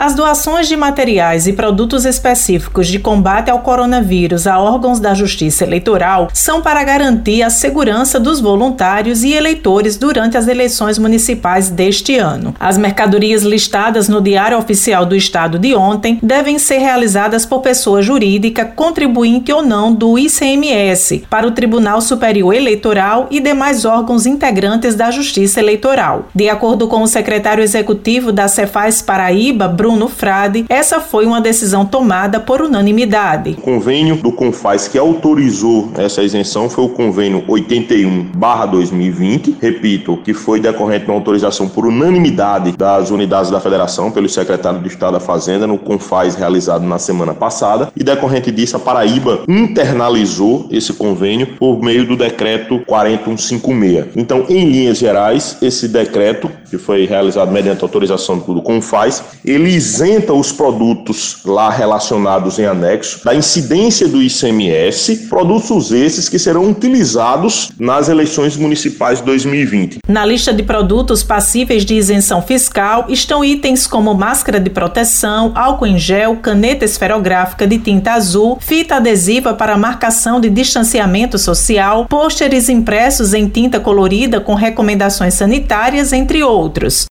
As doações de materiais e produtos específicos de combate ao coronavírus a órgãos da Justiça Eleitoral são para garantir a segurança dos voluntários e eleitores durante as eleições municipais deste ano. As mercadorias listadas no Diário Oficial do Estado de ontem devem ser realizadas por pessoa jurídica, contribuinte ou não do ICMS, para o Tribunal Superior Eleitoral e demais órgãos integrantes da Justiça Eleitoral. De acordo com o secretário executivo da Cefaz Paraíba, Bruno Bruno Frade, essa foi uma decisão tomada por unanimidade. O convênio do Confaz que autorizou essa isenção foi o convênio 81/2020, repito, que foi decorrente de uma autorização por unanimidade das unidades da federação pelo secretário de Estado da Fazenda no Confaz realizado na semana passada, e decorrente disso a Paraíba internalizou esse convênio por meio do decreto 4156. Então, em linhas gerais, esse decreto que foi realizado mediante autorização do Confaz, ele isenta os produtos lá relacionados em anexo da incidência do ICMS, produtos esses que serão utilizados nas eleições municipais de 2020. Na lista de produtos passíveis de isenção fiscal estão itens como máscara de proteção, álcool em gel, caneta esferográfica de tinta azul, fita adesiva para marcação de distanciamento social, pôsteres impressos em tinta colorida com recomendações sanitárias, entre outros.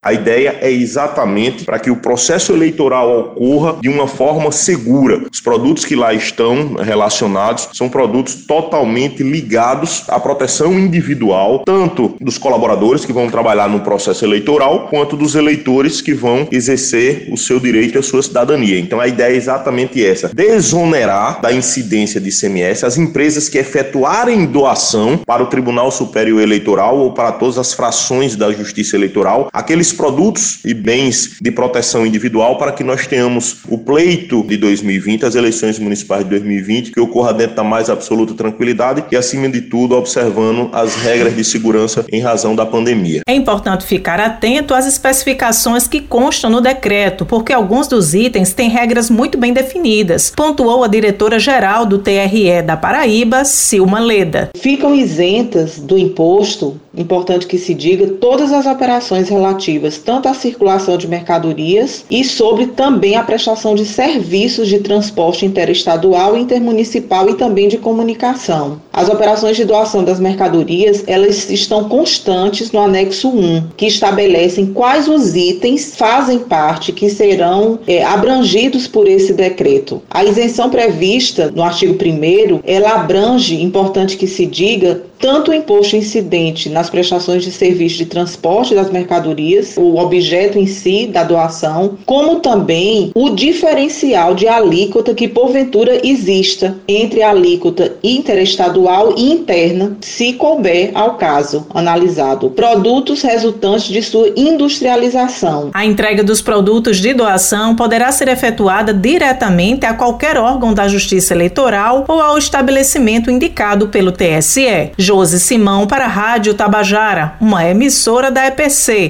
A ideia é exatamente para que o processo eleitoral ocorra de uma forma segura. Os produtos que lá estão relacionados são produtos totalmente ligados à proteção individual, tanto dos colaboradores que vão trabalhar no processo eleitoral, quanto dos eleitores que vão exercer o seu direito e a sua cidadania. Então a ideia é exatamente essa: desonerar da incidência de ICMS as empresas que efetuarem doação para o Tribunal Superior Eleitoral ou para todas as frações da Justiça Eleitoral, aqueles produtos e bens de proteção individual para que nós tenhamos o pleito de 2020, as eleições municipais de 2020, que ocorra dentro da mais absoluta tranquilidade e, acima de tudo, observando as regras de segurança em razão da pandemia. É importante ficar atento às especificações que constam no decreto, porque alguns dos itens têm regras muito bem definidas, pontuou a diretora-geral do TRE da Paraíba, Silma Leda. Ficam isentas do imposto, importante que se diga, todas as operações relativas tanto à circulação de mercadorias e sobre também a prestação de serviços de transporte interestadual, intermunicipal e também de comunicação. As operações de doação das mercadorias, elas estão constantes no anexo 1, que estabelecem quais os itens fazem parte que serão é, abrangidos por esse decreto. A isenção prevista no artigo 1 ela abrange, importante que se diga, tanto o imposto incidente nas prestações de serviço de transporte das mercadorias, o objeto em si da doação, como também o diferencial de alíquota que porventura exista entre a alíquota interestadual e interna, se couber ao caso analisado. Produtos resultantes de sua industrialização. A entrega dos produtos de doação poderá ser efetuada diretamente a qualquer órgão da Justiça Eleitoral ou ao estabelecimento indicado pelo TSE. Josi Simão para a Rádio Tabajara, uma emissora da EPC,